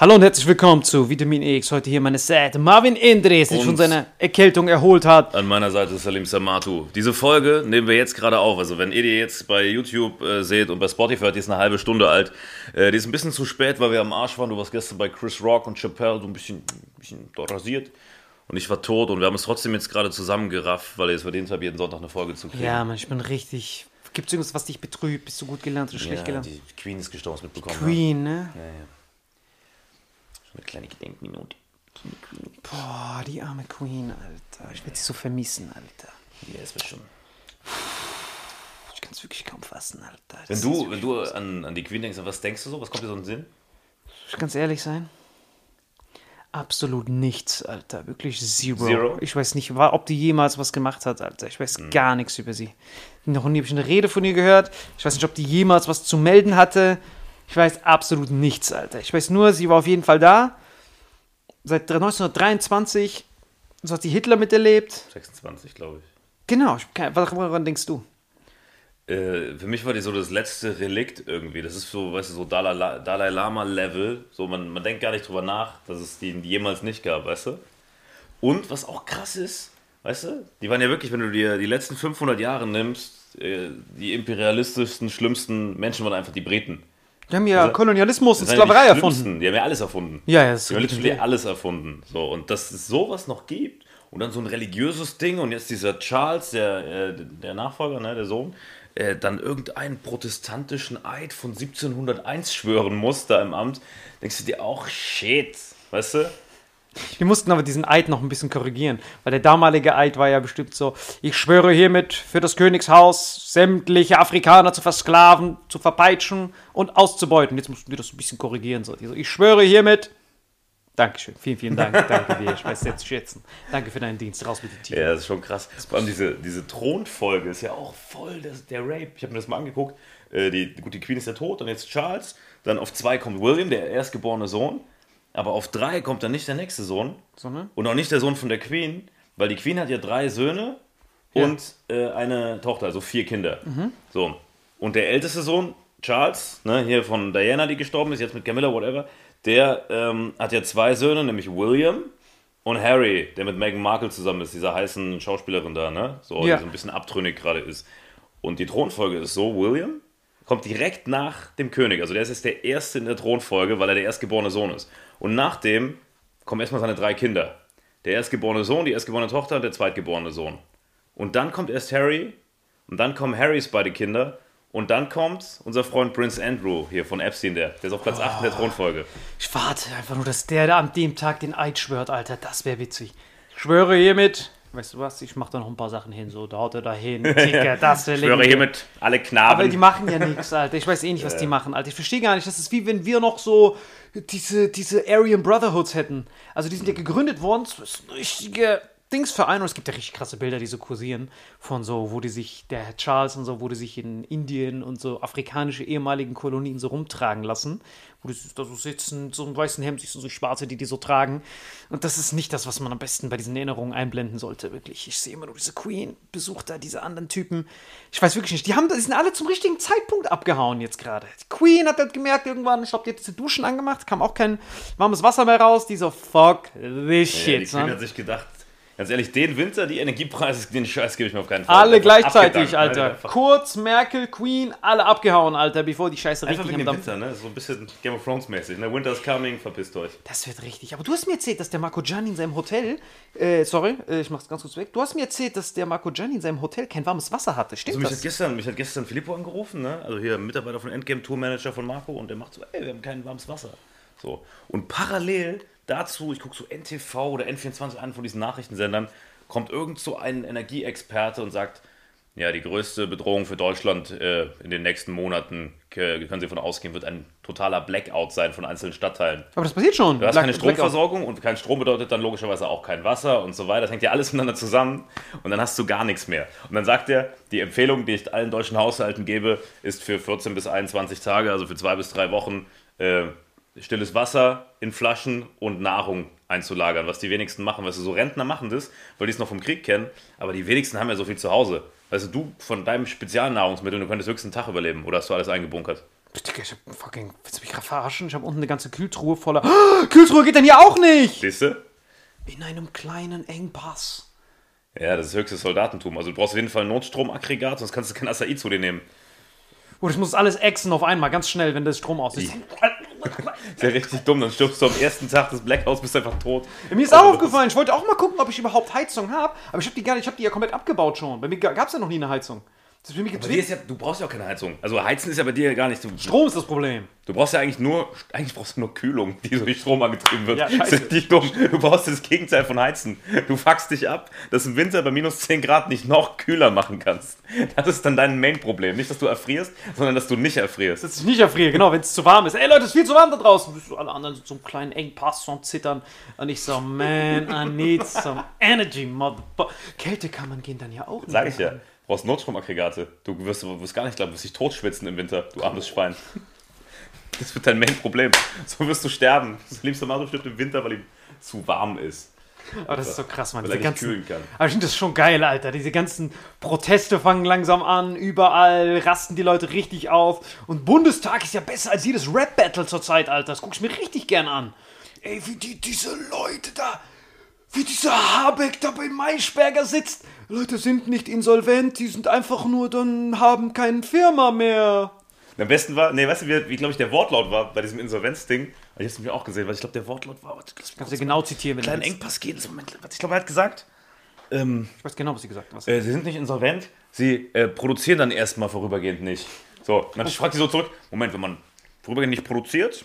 Hallo und herzlich willkommen zu Vitamin X. Heute hier meine Seite Marvin Indres, der sich von seiner Erkältung erholt hat. An meiner Seite ist Salim Samatu. Diese Folge nehmen wir jetzt gerade auf. Also wenn ihr die jetzt bei YouTube äh, seht und bei Spotify, die ist eine halbe Stunde alt. Äh, die ist ein bisschen zu spät, weil wir am Arsch waren. Du warst gestern bei Chris Rock und Chappelle, so ein bisschen, ein bisschen rasiert. Und ich war tot und wir haben es trotzdem jetzt gerade zusammengerafft, weil es verdient habe, jeden Sonntag eine Folge zu kriegen. Ja, Mann, ich bin richtig. Gibt es irgendwas, was dich betrübt? Bist du gut gelernt oder schlecht Ja, gelernt? die Queen ist gestorben, mitbekommen. Queen, ne? Ja, ja. Schon eine kleine Gedenkminute. Boah, die arme Queen, Alter. Ich werde sie so vermissen, Alter. Ja, ist schon. Ich kann es wirklich kaum fassen, Alter. Wenn Das du, ist- wenn du an, an die Queen denkst, was denkst du so? Was kommt dir so in den Sinn? Ich ganz ehrlich sein? Absolut nichts, Alter. Wirklich zero. Zero? Ich weiß nicht, ob die jemals was gemacht hat, Alter. Ich weiß gar nichts über sie. Noch nie habe ich eine Rede von ihr gehört. Ich weiß nicht, ob die jemals was zu melden hatte. Ich weiß absolut nichts, Alter. Ich weiß nur, sie war auf jeden Fall da. Seit 1923. So hat sie Hitler miterlebt. 26, glaube ich. Genau. Woran denkst du? Äh, für mich war die so das letzte Relikt irgendwie. Das ist so, weißt du, so Dalai, La- Dalai Lama-Level. So, man, man denkt gar nicht drüber nach, dass es die jemals nicht gab, weißt du? Und was auch krass ist, weißt du, die waren ja wirklich, wenn du dir die letzten 500 Jahre nimmst, äh, die imperialistischsten, schlimmsten Menschen waren einfach die Briten. Die haben ja Also, Kolonialismus und ja Sklaverei die erfunden. Die haben ja alles erfunden. Ja, ja, das Die haben literally alles erfunden. So, und dass es sowas noch gibt und dann so ein religiöses Ding und jetzt dieser Charles, der, äh, der Nachfolger, ne, der Sohn, äh, dann irgendeinen protestantischen Eid von 1701 schwören muss da im Amt, denkst du dir auch, shit, weißt du? Wir mussten aber diesen Eid noch ein bisschen korrigieren, weil der damalige Eid war ja bestimmt so, ich schwöre hiermit für das Königshaus sämtliche Afrikaner zu versklaven, zu verpeitschen und auszubeuten. Jetzt mussten wir das ein bisschen korrigieren. So. Ich schwöre hiermit, Dankeschön. Vielen, vielen Dank. Danke dir. Ich weiß jetzt schätzen. Danke für deinen Dienst. Raus mit dem Titel. Ja, das ist schon krass. Vor allem diese, diese Thronfolge ist ja auch voll das, der Rape. Ich habe mir das mal angeguckt. Äh, die, gut, die Queen ist ja tot, dann jetzt Charles. Dann auf zwei kommt William, der erstgeborene Sohn. Aber auf drei kommt dann nicht der nächste Sohn. So, ne? Und auch nicht der Sohn von der Queen, weil die Queen hat ja drei Söhne und äh, eine Tochter, also vier Kinder. So. Und der älteste Sohn, Charles, ne, hier von Diana, die gestorben ist, jetzt mit Camilla, whatever, der ähm, hat ja zwei Söhne, nämlich William und Harry, der mit Meghan Markle zusammen ist, dieser heißen Schauspielerin da, ne? So, Ja. die so ein bisschen abtrünnig gerade ist. Und die Thronfolge ist so, William kommt direkt nach dem König. Also der ist jetzt der Erste in der Thronfolge, weil er der erstgeborene Sohn ist. Und nach dem kommen erstmal seine drei Kinder. Der erstgeborene Sohn, die erstgeborene Tochter und der zweitgeborene Sohn. Und dann kommt erst Harry und dann kommen Harrys beide Kinder und dann kommt unser Freund Prince Andrew hier von Epstein, der, der ist auf Platz 8 in der Thronfolge. Ich warte einfach nur, dass der da an dem Tag den Eid schwört, Alter. Das wäre witzig. Ich schwöre hiermit. Weißt du was? Ich mach da noch ein paar Sachen hin. So, da haut er da hin. Das wäre Ich schwöre hiermit alle Aber Knaben. die machen ja nichts, Alter. Ich weiß eh nicht, was die machen, Alter. Ich verstehe gar nicht. Das ist wie wenn wir noch so diese, diese Aryan Brotherhoods hätten. Also die sind ja gegründet worden. Das ist ein richtiger Dingsverein. Und es gibt ja richtig krasse Bilder, die so kursieren. Von so, wo die sich, der Herr Charles und so, wo die sich in Indien und so afrikanische ehemaligen Kolonien so rumtragen lassen. Wo die da so sitzen, so einem weißen Hemd, sich so schwarze, die die so tragen. Und das ist nicht das, was man am besten bei diesen Erinnerungen einblenden sollte, wirklich. Ich sehe immer nur diese Queen, besucht da diese anderen Typen. Ich weiß wirklich nicht. Die, haben, die sind alle zum richtigen Zeitpunkt abgehauen jetzt gerade. Die Queen hat halt gemerkt irgendwann, ich glaube, die hat diese Duschen angemacht, kam auch kein warmes Wasser mehr raus. Die so, fuck this ja, die shit. Queen ne? hat sich gedacht, ganz ehrlich, den Winter, die Energiepreise, den Scheiß gebe ich mir auf keinen Fall. Alle Einfach gleichzeitig? Alter. Einfach, Kurz, Merkel, Queen, alle abgehauen, Alter, bevor die Scheiße einfach richtig am. Winter, ne? So ein bisschen Game of Thrones mäßig. Ne? Winter's coming, verpisst euch. Das wird richtig. Aber du hast mir erzählt, dass der Marco Gianni in seinem Hotel, äh, sorry, äh, ich mach's ganz kurz weg. Du hast mir erzählt, dass der Marco Gianni in seinem Hotel kein warmes Wasser hatte. Stimmt Also mich, das? hat gestern, mich hat gestern Filippo angerufen, ne? also hier Mitarbeiter von Endgame, Tourmanager von Marco, und der macht so, ey, wir haben kein warmes Wasser. So. Und parallel dazu, ich gucke so NTV oder N24 an von diesen Nachrichtensendern, kommt irgend so ein Energieexperte und sagt, ja, die größte Bedrohung für Deutschland äh, in den nächsten Monaten, äh, können Sie davon ausgehen, wird ein totaler Blackout sein von einzelnen Stadtteilen. Aber das passiert schon. Du hast Black- keine Blackout. Stromversorgung und kein Strom bedeutet dann logischerweise auch kein Wasser und so weiter. Das hängt ja alles miteinander zusammen und dann hast du gar nichts mehr. Und dann sagt er, die Empfehlung, die ich allen deutschen Haushalten gebe, ist für 14 bis 21 Tage, also für zwei bis drei Wochen, äh, stilles Wasser in Flaschen und Nahrung einzulagern, was die wenigsten machen. Weißt du, so Rentner machen das, weil die es noch vom Krieg kennen, aber die wenigsten haben ja so viel zu Hause. Weißt du, du von deinem Spezialnahrungsmittel, du könntest höchstens einen Tag überleben oder hast du alles eingebunkert? Digga, ich hab fucking. Willst du mich gerade verarschen? Ich habe unten eine ganze Kühltruhe voller. Ah, Kühltruhe geht denn hier auch nicht! Siehst du? In einem kleinen Engpass. Ja, das ist höchstes Soldatentum. Also du brauchst auf jeden Fall ein Notstromaggregat, sonst kannst du kein Acai zu dir nehmen. Gut, ich muss alles exen auf einmal, ganz schnell, wenn der Strom aus ist. Ist ja richtig dumm, dann stirbst du am ersten Tag des Blackouts, bist einfach tot. Mir ist auch aufgefallen, ich wollte auch mal gucken, ob ich überhaupt Heizung habe, aber ich habe die gar nicht, ich habe die ja komplett abgebaut schon. Bei mir gab es ja noch nie eine Heizung. Das ist für mich ist ja, du brauchst ja auch keine Heizung. Also Heizen ist ja bei dir gar nicht. Du, Strom ist das Problem. du brauchst ja eigentlich nur, eigentlich brauchst du nur Kühlung, die so durch Strom angetrieben wird. Ja, Das ist richtig dumm. Du brauchst das Gegenteil von Heizen. Du fuckst dich ab, dass du im Winter bei minus 10 Grad nicht noch kühler machen kannst. Das ist dann dein Main-Problem. Nicht, dass du erfrierst, sondern dass du nicht erfrierst. Dass ich nicht erfriere, genau, wenn es zu warm ist. Ey Leute, es ist viel zu warm da draußen. Bist du alle anderen so einen kleinen Engpass und zittern. Und ich so, man, I need some energy, motherfucker. Kälte kann man gehen dann ja auch nicht. Sag ich ja. Du brauchst Notstromaggregate. Du wirst, du wirst gar nicht glauben, du wirst dich totschwitzen im Winter, du armes Schwein. Das wird dein Main-Problem. So wirst du sterben. Das liebste Mal, du stirbt im Winter, weil ihm zu warm ist. Aber das ist so krass, man. Weil er Diese nicht ganzen, kühlen kann. aber ich finde das schon geil, Alter. Diese ganzen Proteste fangen langsam an. Überall rasten die Leute richtig auf. Und Bundestag ist ja besser als jedes Rap-Battle zurzeit, Alter. Das gucke ich mir richtig gern an. Ey, wie die, diese Leute da, wie dieser Habeck da bei Maischberger sitzt. Leute sind nicht insolvent, die sind einfach nur dann, haben keine Firma mehr. Am besten war, nee, weißt du, wie, wie glaube ich, der Wortlaut war bei diesem Insolvenzding? Ich habe es mir auch gesehen, weil ich glaube, der Wortlaut war. Kannst du genau zitieren, wenn kleinen. Engpass. So, Moment, ich glaube, er hat gesagt, ähm, Ich weiß genau, was sie gesagt hat. äh, sie sind nicht insolvent, sie äh, produzieren dann erstmal vorübergehend nicht. So, und dann fragt die so zurück, Moment, wenn man vorübergehend nicht produziert,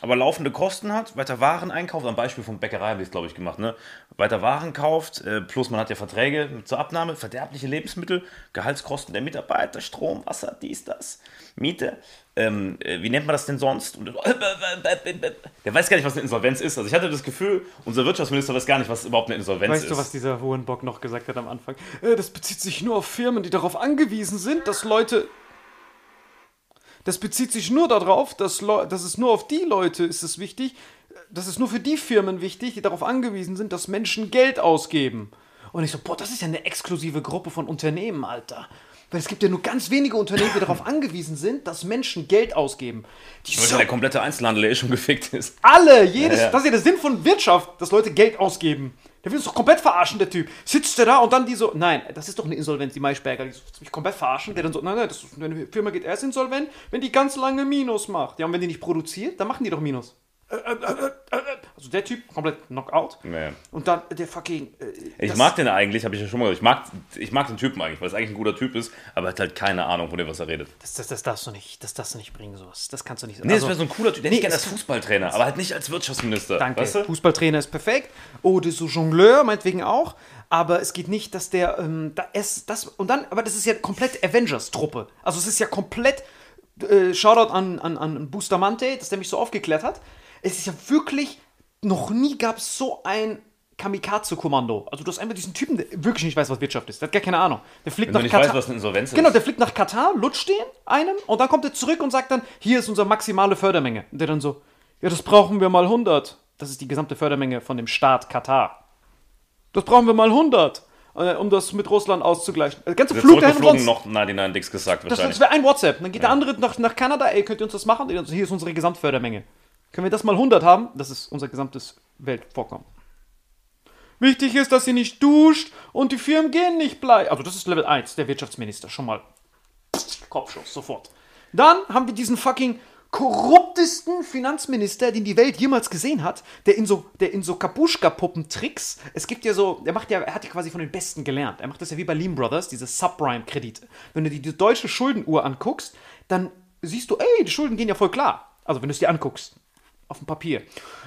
aber laufende Kosten hat, weiter Waren einkauft, am Beispiel von Bäckerei habe ich es, glaube ich, gemacht, ne? weiter Waren kauft, äh, plus man hat ja Verträge zur Abnahme, verderbliche Lebensmittel, Gehaltskosten der Mitarbeiter, Strom, Wasser, dies, das, Miete. Ähm, äh, wie nennt man das denn sonst? Und, der weiß gar nicht, was eine Insolvenz ist. Also ich hatte das Gefühl, unser Wirtschaftsminister weiß gar nicht, was überhaupt eine Insolvenz Weißt ist. du, was dieser Hohenbock noch gesagt hat am Anfang? Äh, das bezieht sich nur auf Firmen, die darauf angewiesen sind, dass Leute. Das bezieht sich nur darauf, dass, dass es nur auf die Leute ist es wichtig, das ist nur für die Firmen wichtig, die darauf angewiesen sind, dass Menschen Geld ausgeben. Und ich so, boah, das ist ja eine exklusive Gruppe von Unternehmen, Alter. Weil es gibt ja nur ganz wenige Unternehmen, die darauf angewiesen sind, dass Menschen Geld ausgeben. Die Weil so der komplette Einzelhandel eh schon gefickt ist. alle, jedes, Ja, ja. das ist ja der Sinn von Wirtschaft, dass Leute Geld ausgeben. Der will uns doch komplett verarschen, der Typ. Sitzt der da und dann die so, nein, das ist doch eine Insolvenz, die Maischberger, die so, mich komplett verarschen. Der dann so, nein, nein, das ist, eine Firma geht erst insolvent, wenn die ganz lange Minus macht. Ja, und wenn die nicht produziert, dann machen die doch Minus. Also der Typ, komplett Knockout. Nee. Und dann der fucking. Äh, Ich mag den eigentlich, habe ich ja schon mal gesagt. Ich mag, ich mag den Typen eigentlich, weil es eigentlich ein guter Typ ist, aber er hat halt keine Ahnung, von dem, was er redet. Das, das, das darfst du nicht, das darfst du nicht bringen, sowas. Das kannst du nicht Nee, also, das wäre so ein cooler Typ. Der nee, gerne als Fußballtrainer, aber halt nicht als Wirtschaftsminister. Danke. Weißt du? Fußballtrainer ist perfekt. Oder so Jongleur, meinetwegen auch. Aber es geht nicht, dass der. Ähm, da es, das, und dann, aber das ist ja komplett Avengers-Truppe. Also es ist ja komplett. Äh, Shoutout an, an, an Bustamante, dass der mich so aufgeklärt hat. Es ist ja wirklich. Noch nie gab es so ein Kamikaze-Kommando. Also du hast einfach diesen Typen, der wirklich nicht weiß, was Wirtschaft ist. Der hat gar keine Ahnung. Der fliegt Wenn nach Katar. weißt, was eine Insolvenz ist. Genau, der fliegt nach Katar, lutscht den einen und dann kommt er zurück und sagt dann, hier ist unsere maximale Fördermenge. Und der dann so, ja, das brauchen wir mal 100. Das ist die gesamte Fördermenge von dem Staat Katar. Das brauchen wir mal 100, äh, um das mit Russland auszugleichen. Der ganze Flug dahin umsonst. noch 99 Dicks gesagt Das, wahrscheinlich. das wäre ein WhatsApp. Dann geht der andere nach, nach Kanada, ey, könnt ihr uns das machen? Hier ist unsere Gesamtfördermenge. Können wir das mal 100 haben? Das ist unser gesamtes Weltvorkommen. Wichtig ist, dass ihr nicht duscht und die Firmen gehen nicht pleite. Also das ist Level 1, der Wirtschaftsminister. Schon mal Kopfschuss, sofort. Dann haben wir diesen fucking korruptesten Finanzminister, den die Welt jemals gesehen hat, der in so, der in so Kapuschka-Puppen-Tricks, es gibt ja so, er macht ja, er hat ja quasi von den Besten gelernt. Er macht das ja wie bei Lehman Brothers, diese Subprime-Kredite. Wenn du dir die deutsche Schuldenuhr anguckst, dann siehst du, ey, die Schulden gehen ja voll klar. Also wenn du es dir anguckst auf dem Papier.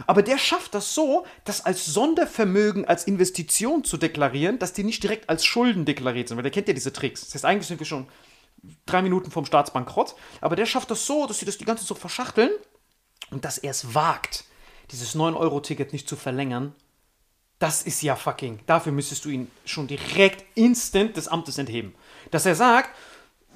Aber der schafft das so, das als Sondervermögen, als Investition zu deklarieren, dass die nicht direkt als Schulden deklariert sind, weil der kennt ja diese Tricks. Das heißt, eigentlich sind wir schon drei Minuten vom Staatsbankrott, aber der schafft das so, dass sie das die ganze Zeit so verschachteln und dass er es wagt, dieses 9-Euro-Ticket nicht zu verlängern. Das ist ja fucking. Dafür müsstest du ihn schon direkt instant des Amtes entheben. Dass er sagt,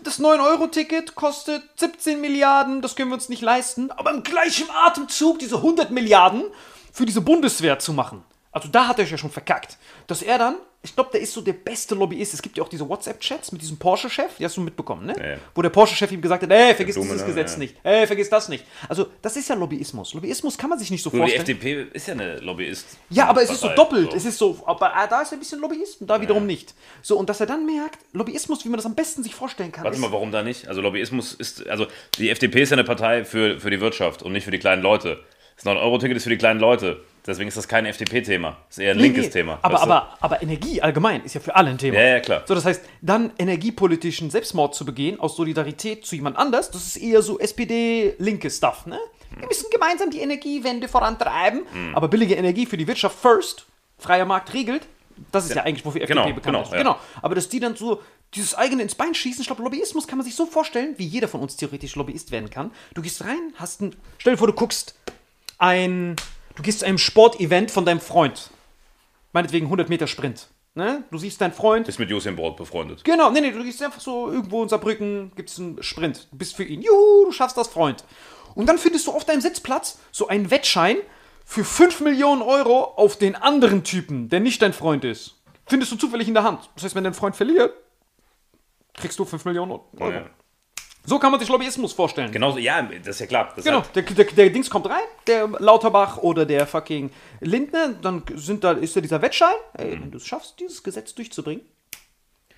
das 9-Euro-Ticket kostet 17 Milliarden, das können wir uns nicht leisten, aber im gleichen Atemzug diese 100 Milliarden für diese Bundeswehr zu machen. Also da hat er ja schon verkackt. Dass er dann, ich glaube, der ist so der beste Lobbyist. Es gibt ja auch diese WhatsApp-Chats mit diesem Porsche-Chef, die hast du mitbekommen, ne? Ja. Wo der Porsche-Chef ihm gesagt hat, ey, vergiss Dumme, dieses ne? Gesetz Ja. nicht. Ey, vergiss das nicht. Also, das ist ja Lobbyismus. Lobbyismus kann man sich nicht so Nur die vorstellen. FDP ist ja eine Lobbyist. Ja, aber es ist so doppelt. Es ist so, aber ah, da ist er ein bisschen Lobbyist und da wiederum nicht. So, und dass er dann merkt, Lobbyismus, wie man das am besten sich vorstellen kann, Warte mal, warum da nicht? Also Lobbyismus ist, also die FDP ist ja eine Partei für, für die Wirtschaft und nicht für die kleinen Leute. Das 9-Euro-Ticket ist für die kleinen Leute. Deswegen ist das kein FDP-Thema. Das ist eher ein Nee, linkes nee. Thema. Aber, weißt du? aber, aber Energie allgemein ist ja für alle ein Thema. Ja, ja, klar. So, das heißt, dann energiepolitischen Selbstmord zu begehen aus Solidarität zu jemand anders, das ist eher so SPD-linke Stuff, ne? Wir müssen gemeinsam die Energiewende vorantreiben, Hm. aber billige Energie für die Wirtschaft first, freier Markt regelt, das ist ja, eigentlich, wofür FDP Genau, bekannt genau, ist. ja. Genau. Aber dass die dann so dieses eigene ins Bein schießen, ich glaube, Lobbyismus kann man sich so vorstellen, wie jeder von uns theoretisch Lobbyist werden kann. Du gehst rein, hast ein, stell dir vor, du guckst ein, du gehst zu einem Sportevent von deinem Freund. Meinetwegen 100 Meter Sprint. Ne? Du siehst deinen Freund. Ist mit Usain Bolt befreundet. Genau, nee, nee, du gehst einfach so irgendwo in Saarbrücken, gibt es einen Sprint. Du bist für ihn. Juhu, du schaffst das, Freund. Und dann findest du auf deinem Sitzplatz so einen Wettschein für 5 Millionen Euro auf den anderen Typen, der nicht dein Freund ist. Findest du zufällig in der Hand. Das heißt, wenn dein Freund verliert, kriegst du 5 Millionen Euro. Ja. So kann man sich Lobbyismus vorstellen. Genauso, ja, das ist ja klar. Genau, der, der, der Dings kommt rein, der Lauterbach oder der fucking Lindner, dann sind da, ist da dieser Wettschein. Ey, wenn du es schaffst, dieses Gesetz durchzubringen.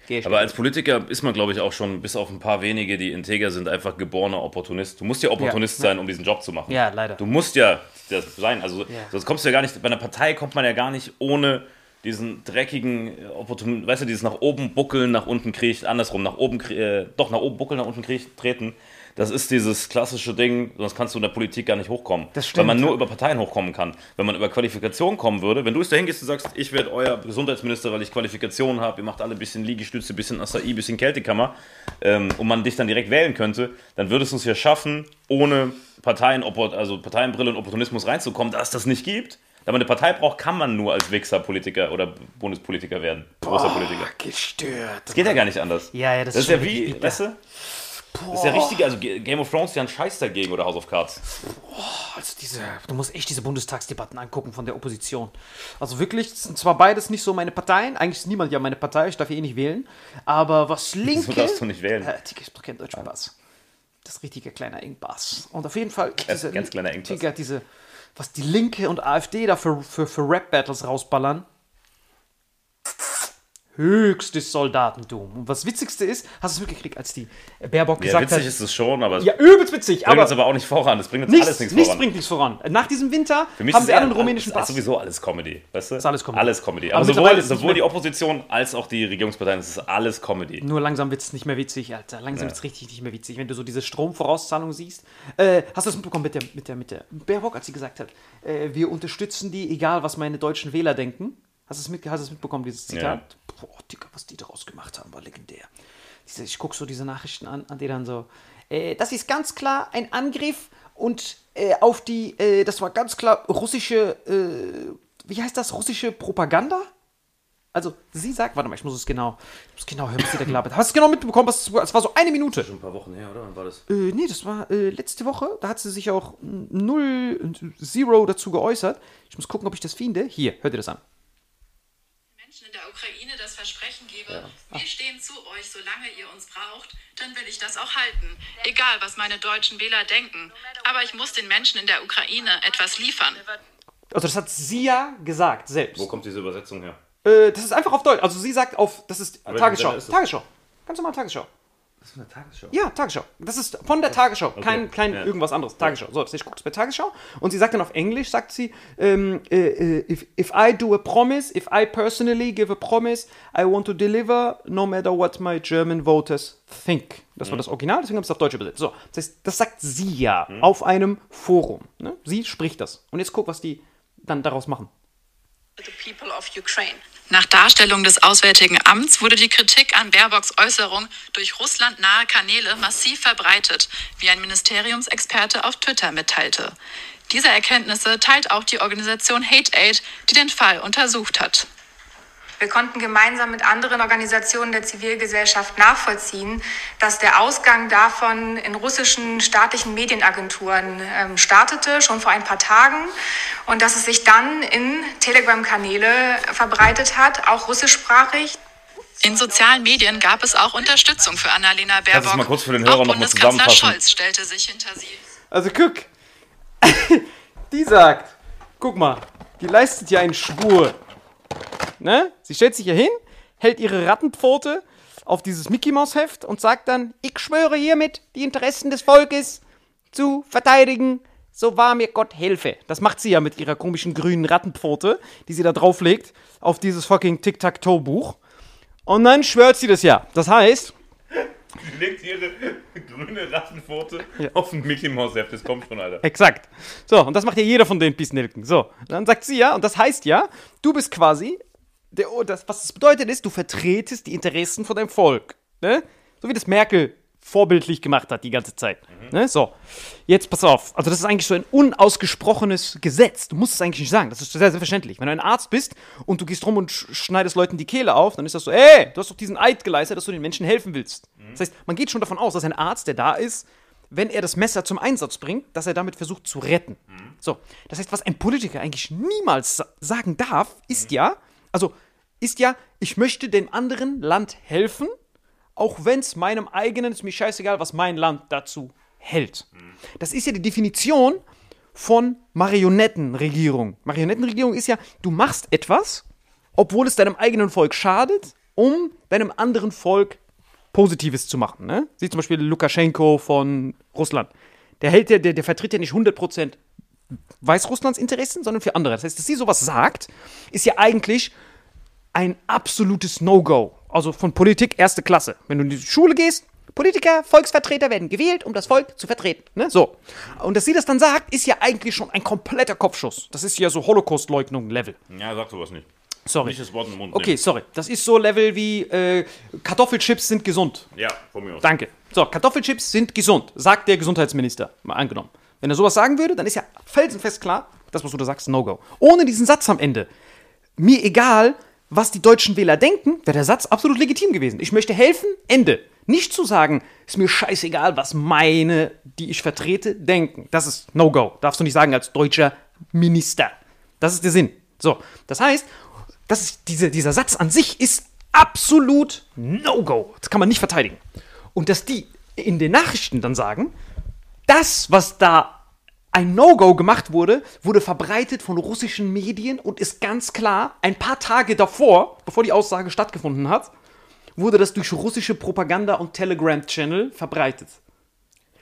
Geh ich aber als Politiker ist man, glaube ich, auch schon, bis auf ein paar wenige, die integer sind, einfach geborener Opportunist. Du musst ja Opportunist Ja. sein, um diesen Job zu machen. Ja, leider. Du musst ja das sein. Also sonst kommst du ja gar nicht, bei einer Partei kommt man ja gar nicht ohne diesen dreckigen, äh, Opportun weißt du, dieses nach oben buckeln, nach unten kriecht, andersrum, nach oben, äh, doch nach oben buckeln, nach unten kriecht, treten. Das ist dieses klassische Ding, sonst kannst du in der Politik gar nicht hochkommen. Das stimmt, Weil man nur über Parteien hochkommen kann. Wenn man über Qualifikation kommen würde, wenn du jetzt dahin gehst und sagst, ich werde euer Gesundheitsminister, weil ich Qualifikationen habe, ihr macht alle ein bisschen Liegestütze, ein bisschen Acai, ein bisschen Kältekammer, ähm, und man dich dann direkt wählen könnte, dann würdest du es ja schaffen, ohne Parteien, also Parteienbrille und Opportunismus reinzukommen, dass es das nicht gibt. Da man eine Partei braucht, kann man nur als Wichser-Politiker oder Bundespolitiker werden. Großer Politiker. Gestört. Das geht ja gar nicht anders. Ja, ja, das Das ist ja wie, weißt du? Das ist ja richtig, also Game of Thrones ist ja ein Scheiß dagegen oder House of Cards. Also diese, du musst echt diese Bundestagsdebatten angucken von der Opposition. Also wirklich, es sind zwar beides nicht so meine Parteien, eigentlich ist niemand ja meine Partei, ich darf hier eh nicht wählen, aber was Linke... darfst du nicht wählen? Äh, ich spreche keinen deutschen Bass. Das ist richtige kleiner Engpass. Und auf jeden Fall... Diese, ganz kleiner Engpass. Digga, diese, was die Linke und AfD da für, für, für Rap-Battles rausballern, höchstes Soldatentum. Und was Witzigste ist, hast du es mitgekriegt, als die Baerbock Ja, gesagt witzig hat... ist es schon, aber ja, übelst witzig, bringt aber... uns aber auch nicht voran. Das bringt uns Nichts, alles nichts, nichts voran. bringt nichts voran. Nach diesem Winter Für mich haben ist alle einen rumänischen ist Pass. sowieso alles Comedy, weißt du? Ist alles Comedy. Alles Comedy. Aber Aber, sowohl, ist sowohl die Opposition als auch die Regierungsparteien, das ist alles Comedy. Nur langsam wird es nicht mehr witzig, Alter. Langsam Ja. wird es richtig nicht mehr witzig, wenn du so diese Stromvorauszahlung siehst. Äh, hast du das mitbekommen mit der, mit der, mit der Baerbock, als sie gesagt hat, äh, wir unterstützen die, egal was meine deutschen Wähler denken? Hast du es mit, hast es mitbekommen, dieses Zitat? Boah, Digga, was die daraus gemacht haben, war legendär. Diese, ich gucke so diese Nachrichten an, an denen dann so, äh, das ist ganz klar ein Angriff und äh, auf die, äh, das war ganz klar russische, äh, wie heißt das, russische Propaganda? Also, sie sagt, warte mal, ich muss es genau, ich muss genau hören, was sie da gelabert hat. Hast du genau mitbekommen, was es war? Es war so eine Minute. Ein paar Wochen her, oder? Wann war das? Äh, nee, das war äh, letzte Woche. Da hat sie sich auch null, zero dazu geäußert. Ich muss gucken, ob ich das finde. Hier, hört ihr das an. Der Ukraine das Versprechen gebe, wir stehen zu euch, solange ihr uns braucht, dann will ich das auch halten. Egal, was meine deutschen Wähler denken. Aber ich muss den Menschen in der Ukraine etwas liefern. Also, das hat sie ja gesagt, selbst. Wo kommt diese Übersetzung her? Äh, das ist einfach auf Deutsch. Also, sie sagt auf, das ist Tagesschau. Ist das? Tagesschau. Ganz normal Tagesschau. Das ist eine Tagesschau. Ja, Tagesschau. Das ist von der Tagesschau, kein, kein ja. irgendwas anderes. Tagesschau. So, ich gucke es bei Tagesschau und sie sagt dann auf Englisch, sagt sie, ähm, äh, äh, if, if I do a promise, if I personally give a promise, I want to deliver, no matter what my German voters think. Das war das Original, deswegen habe ich es auf Deutsch übersetzt. So, das heißt, das sagt sie ja auf einem Forum. Ne? Sie spricht das. Und jetzt guck, was die dann daraus machen. The people of Ukraine. Nach Darstellung des Auswärtigen Amts wurde die Kritik an Baerbocks Äußerung durch Russland nahe Kanäle massiv verbreitet, wie ein Ministeriumsexperte auf Twitter mitteilte. Diese Erkenntnisse teilt auch die Organisation Hate Aid, die den Fall untersucht hat. Wir konnten gemeinsam mit anderen Organisationen der Zivilgesellschaft nachvollziehen, dass der Ausgang davon in russischen staatlichen Medienagenturen ähm, startete, schon vor ein paar Tagen, und dass es sich dann in Telegram-Kanäle verbreitet hat, auch russischsprachig. In sozialen Medien gab es auch Unterstützung für Annalena Kannst du es Baerbock. mal kurz für den Hörer auch noch mal Bundeskanzler zusammenfassen? Scholz stellte sich hinter sie. Also guck, die sagt, guck mal, die leistet ja einen Schwur. Ne? Sie stellt sich hier hin, hält ihre Rattenpfote auf dieses Mickey Maus Heft und sagt dann, ich schwöre hiermit, die Interessen des Volkes zu verteidigen, so wahr mir Gott helfe. Das macht sie ja mit ihrer komischen grünen Rattenpfote, die sie da drauflegt auf dieses fucking Tic-Tac-Toe-Buch. Und dann schwört sie das ja. Das heißt, Sie legt ihre grüne Rattenpfote auf ein Mickey Mouse Heft. Das kommt schon, Alter. Exakt. So, und das macht ja jeder von den Pisnelken. So, dann sagt sie ja, und das heißt ja, du bist quasi, der, oh, das, was das bedeutet ist, du vertretest die Interessen von deinem Volk. Ne? So wie das Merkel vorbildlich gemacht hat die ganze Zeit. Ne? So, jetzt pass auf. Also das ist eigentlich so ein unausgesprochenes Gesetz. Du musst es eigentlich nicht sagen. Das ist sehr selbstverständlich. Wenn du ein Arzt bist und du gehst rum und sch schneidest Leuten die Kehle auf, dann ist das so, ey, du hast doch diesen Eid geleistet, dass du den Menschen helfen willst. Das heißt, man geht schon davon aus, dass ein Arzt, der da ist, wenn er das Messer zum Einsatz bringt, dass er damit versucht zu retten. So, das heißt, was ein Politiker eigentlich niemals sa sagen darf, ist ja, also ist ja, ich möchte dem anderen Land helfen, auch wenn es meinem eigenen, ist mir scheißegal, was mein Land dazu hält. Das ist ja die Definition von Marionettenregierung. Marionettenregierung ist ja, du machst etwas, obwohl es deinem eigenen Volk schadet, um deinem anderen Volk Positives zu machen. Ne? Sieh zum Beispiel Lukaschenko von Russland. Der, hält ja, der, der vertritt ja nicht 100% Weißrusslands Interessen, sondern für andere. Das heißt, dass sie sowas sagt, ist ja eigentlich ein absolutes No-Go. Also von Politik erste Klasse. Wenn du in die Schule gehst, Politiker, Volksvertreter werden gewählt, um das Volk zu vertreten. Ne? So. Und dass sie das dann sagt, ist ja eigentlich schon ein kompletter Kopfschuss. Das ist ja so Holocaust-Leugnung-Level. Ja, sag sowas nicht. Sorry. Nicht das Wort den Mund Okay, sorry. Das ist so Level wie äh, Kartoffelchips sind gesund. Ja, von mir aus. Danke. So, Kartoffelchips sind gesund, sagt der Gesundheitsminister. Mal angenommen. Wenn er sowas sagen würde, dann ist ja felsenfest klar, das, was du da sagst, No-Go. Ohne diesen Satz am Ende. Mir egal, was die deutschen Wähler denken, wäre der Satz absolut legitim gewesen. Ich möchte helfen, Ende. Nicht zu sagen, ist mir scheißegal, was meine, die ich vertrete, denken. Das ist No-Go. Darfst du nicht sagen als deutscher Minister. Das ist der Sinn. So, das heißt, das ist diese, dieser Satz an sich ist absolut No-Go. Das kann man nicht verteidigen. Und dass die in den Nachrichten dann sagen, das, was da ein No-Go gemacht wurde, wurde verbreitet von russischen Medien und ist ganz klar, ein paar Tage davor, bevor die Aussage stattgefunden hat, wurde das durch russische Propaganda und Telegram-Channel verbreitet.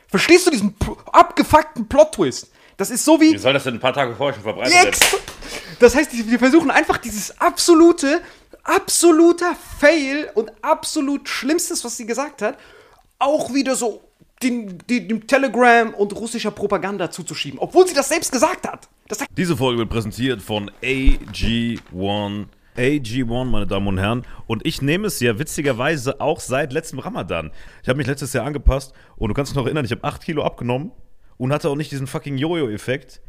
Verstehst du diesen abgefuckten Plot-Twist? Das ist so wie. Wie soll das denn ein paar Tage vorher schon verbreitet werden? das heißt, wir versuchen einfach dieses absolute, absoluter Fail und absolut Schlimmstes, was sie gesagt hat, auch wieder so den, den, dem Telegram und russischer Propaganda zuzuschieben, obwohl sie das selbst gesagt hat. Diese Folge wird präsentiert von AG1. AG1, meine Damen und Herren. Und ich nehme es ja witzigerweise auch seit letztem Ramadan. Ich habe mich letztes Jahr angepasst und du kannst dich noch erinnern, ich habe 8 Kilo abgenommen und hatte auch nicht diesen fucking Jojo-Effekt.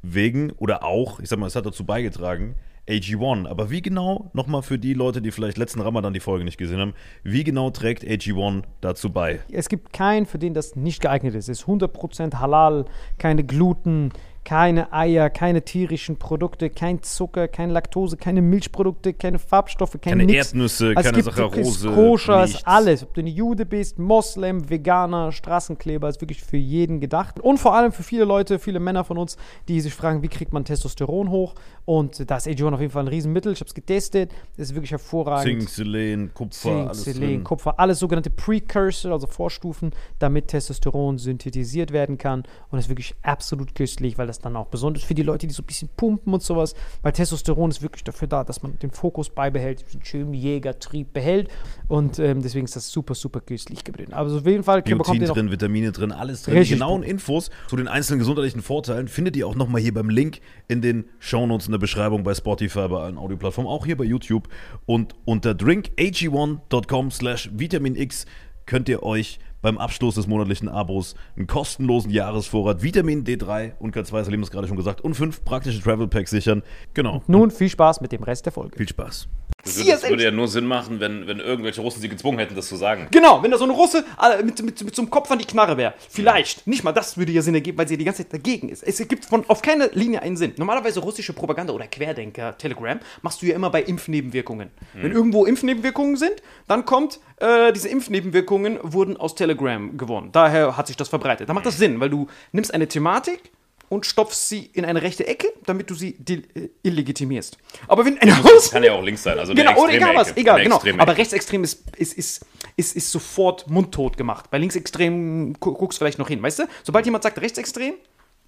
Wegen oder auch, ich sag mal, es hat dazu beigetragen, AG1. Aber wie genau, nochmal für die Leute, die vielleicht letzten Ramadan die Folge nicht gesehen haben, wie genau trägt AG1 dazu bei? Es gibt keinen, für den das nicht geeignet ist. Es ist 100% halal, keine Gluten, keine Eier, keine tierischen Produkte, kein Zucker, keine Laktose, keine Milchprodukte, keine Farbstoffe, keine, Keine nix. Ernüsse, Also es keine Saccharose, Koscher, nichts. ist alles. Ob du eine Jude bist, Moslem, Veganer, Straßenkleber, ist wirklich für jeden gedacht. Und vor allem für viele Leute, viele Männer von uns, die sich fragen, wie kriegt man Testosteron hoch? Und da ist AG1 auf jeden Fall ein Riesenmittel. Ich habe es getestet. Das ist wirklich hervorragend. Zink, Selen, Kupfer, Zink, alles Selen, drin. Kupfer, alles sogenannte Precursor, also Vorstufen, damit Testosteron synthetisiert werden kann. Und das ist wirklich absolut köstlich, weil das dann auch besonders für die Leute, die so ein bisschen pumpen und sowas, weil Testosteron ist wirklich dafür da, dass man den Fokus beibehält, diesen schönen Jägertrieb behält. Und ähm, deswegen ist das super, super köstlich drin. Also auf jeden Fall bekommt Biotin ihr noch drin, Vitamine drin, alles drin. Die genauen Infos zu den einzelnen gesundheitlichen Vorteilen findet ihr auch nochmal hier beim Link in den Shownotes in der Beschreibung bei Spotify, bei allen Audioplattformen, auch hier bei YouTube. Und unter drinkag1.com slash Vitamin X könnt ihr euch beim Abschluss des monatlichen Abos einen kostenlosen Jahresvorrat Vitamin D3 und K2, Salim es gerade schon gesagt, und fünf praktische Travel Packs sichern. Genau. nun viel Spaß mit dem Rest der Folge. Viel Spaß. Das würde, ja das würde ja nur Sinn machen, wenn, wenn irgendwelche Russen sie gezwungen hätten, das zu sagen. Genau, wenn da so ein Russe äh, mit, mit, mit so einem Kopf an die Knarre wäre. Vielleicht. Nicht mal das würde ja Sinn ergeben, weil sie die ganze Zeit dagegen ist. Es gibt von, auf keine Linie einen Sinn. Normalerweise russische Propaganda oder Querdenker, Telegram, machst du ja immer bei Impfnebenwirkungen. Wenn irgendwo Impfnebenwirkungen sind, dann kommt, äh, diese Impfnebenwirkungen wurden aus Telegram gewonnen. Daher hat sich das verbreitet. Da macht das Sinn, weil du nimmst eine Thematik und stopfst sie in eine rechte Ecke, damit du sie äh, illegitimierst. Aber wenn eine Russe- Kann ja auch links sein. Also Genau, oder egal was, Ecke. egal, genau. Aber rechtsextrem ist, ist, ist, ist, ist sofort mundtot gemacht. Bei linksextrem gu- guckst du vielleicht noch hin, weißt du? Sobald jemand sagt rechtsextrem,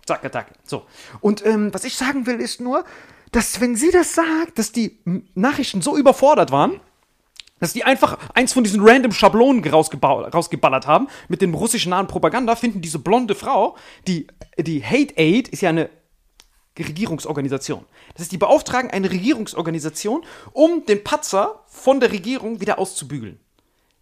zack, Attacke. So. Und ähm, was ich sagen will, ist nur, dass wenn sie das sagt, dass die Nachrichten so überfordert waren, dass die einfach eins von diesen random Schablonen rausgeba- rausgeballert haben mit dem russischen nahen Propaganda, finden diese blonde Frau, die, die Hate Aid ist ja eine Regierungsorganisation. Das heißt, die beauftragen eine Regierungsorganisation, um den Patzer von der Regierung wieder auszubügeln.